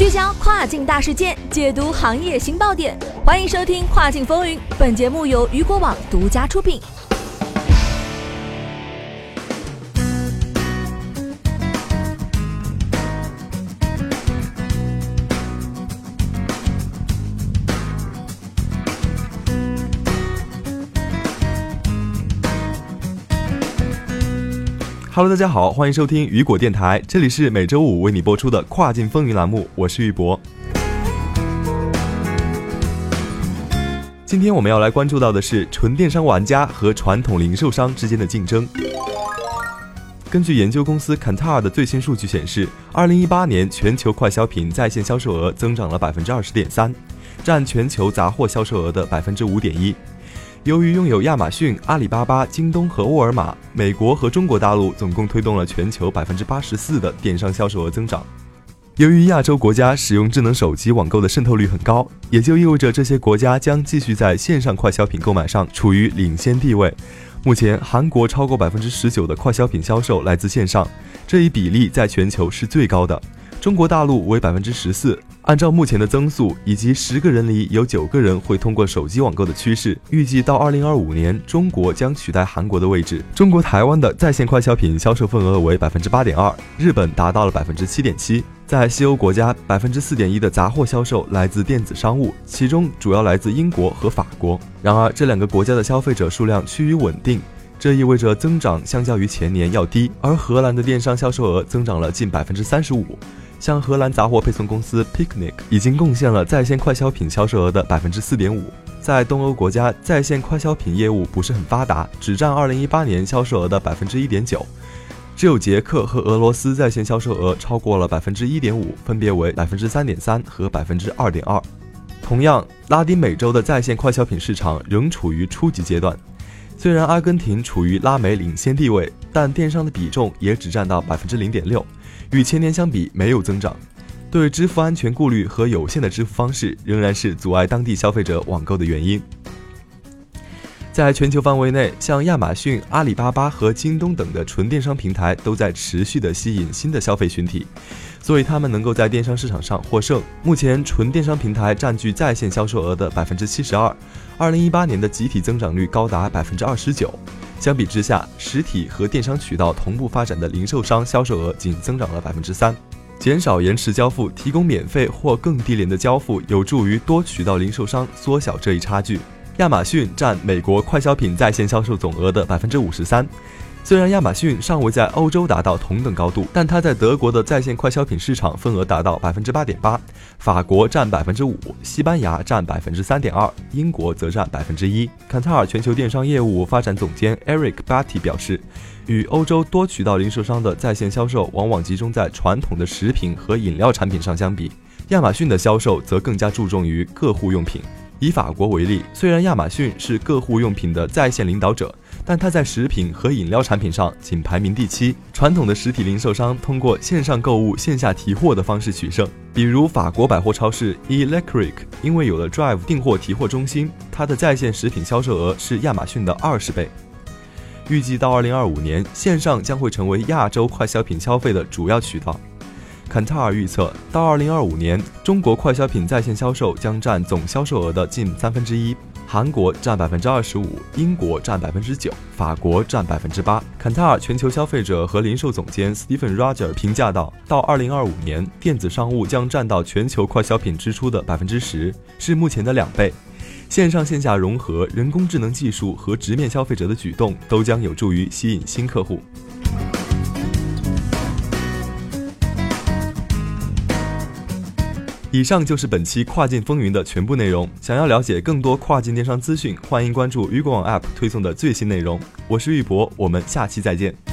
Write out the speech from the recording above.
聚焦跨境大事件，解读行业新爆点，欢迎收听《跨境风云》。本节目由雨果网独家出品。Hello，大家好，欢迎收听雨果电台，这里是每周五为你播出的跨境风云栏目，我是玉博。今天我们要来关注到的是纯电商玩家和传统零售商之间的竞争。根据研究公司 Kantar 的最新数据显示，二零一八年全球快消品在线销售额增长了百分之二十点三，占全球杂货销售额的百分之五点一。由于拥有亚马逊、阿里巴巴、京东和沃尔玛，美国和中国大陆总共推动了全球百分之八十四的电商销售额增长。由于亚洲国家使用智能手机网购的渗透率很高，也就意味着这些国家将继续在线上快消品购买上处于领先地位。目前，韩国超过百分之十九的快消品销售来自线上，这一比例在全球是最高的。中国大陆为百分之十四。按照目前的增速以及十个人里有九个人会通过手机网购的趋势，预计到二零二五年，中国将取代韩国的位置。中国台湾的在线快消品销售份额为百分之八点二，日本达到了百分之七点七。在西欧国家，百分之四点一的杂货销售来自电子商务，其中主要来自英国和法国。然而，这两个国家的消费者数量趋于稳定，这意味着增长相较于前年要低。而荷兰的电商销售额增长了近百分之三十五。像荷兰杂货配送公司 Picnic 已经贡献了在线快消品销售额的百分之四点五。在东欧国家，在线快消品业务不是很发达，只占二零一八年销售额的百分之一点九。只有捷克和俄罗斯在线销售额超过了百分之一点五，分别为百分之三点三和百分之二点二。同样，拉丁美洲的在线快消品市场仍处于初级阶段。虽然阿根廷处于拉美领先地位，但电商的比重也只占到百分之零点六。与前年相比，没有增长。对支付安全顾虑和有限的支付方式，仍然是阻碍当地消费者网购的原因。在全球范围内，像亚马逊、阿里巴巴和京东等的纯电商平台都在持续的吸引新的消费群体，所以他们能够在电商市场上获胜。目前，纯电商平台占据在线销售额的百分之七十二，二零一八年的集体增长率高达百分之二十九。相比之下，实体和电商渠道同步发展的零售商销售额仅增长了百分之三。减少延迟交付，提供免费或更低廉的交付，有助于多渠道零售商缩小这一差距。亚马逊占美国快消品在线销售总额的百分之五十三。虽然亚马逊尚未在欧洲达到同等高度，但它在德国的在线快消品市场份额达到百分之八点八，法国占百分之五，西班牙占百分之三点二，英国则占百分之一。坎特尔全球电商业务发展总监 Eric Batty 表示，与欧洲多渠道零售商的在线销售往往集中在传统的食品和饮料产品上相比，亚马逊的销售则更加注重于个护用品。以法国为例，虽然亚马逊是个护用品的在线领导者。但它在食品和饮料产品上仅排名第七。传统的实体零售商通过线上购物、线下提货的方式取胜。比如法国百货超市 Electric，因为有了 Drive 订货提货中心，它的在线食品销售额是亚马逊的二十倍。预计到二零二五年，线上将会成为亚洲快消品消费的主要渠道。坎特尔预测，到二零二五年，中国快消品在线销售将占总销售额的近三分之一。韩国占百分之二十五，英国占百分之九，法国占百分之八。坎塔尔全球消费者和零售总监 Stephen Roger 评价道：“到二零二五年，电子商务将占到全球快消品支出的百分之十，是目前的两倍。线上线下融合、人工智能技术和直面消费者的举动，都将有助于吸引新客户。”以上就是本期跨境风云的全部内容。想要了解更多跨境电商资讯，欢迎关注雨果网 App 推送的最新内容。我是玉博，我们下期再见。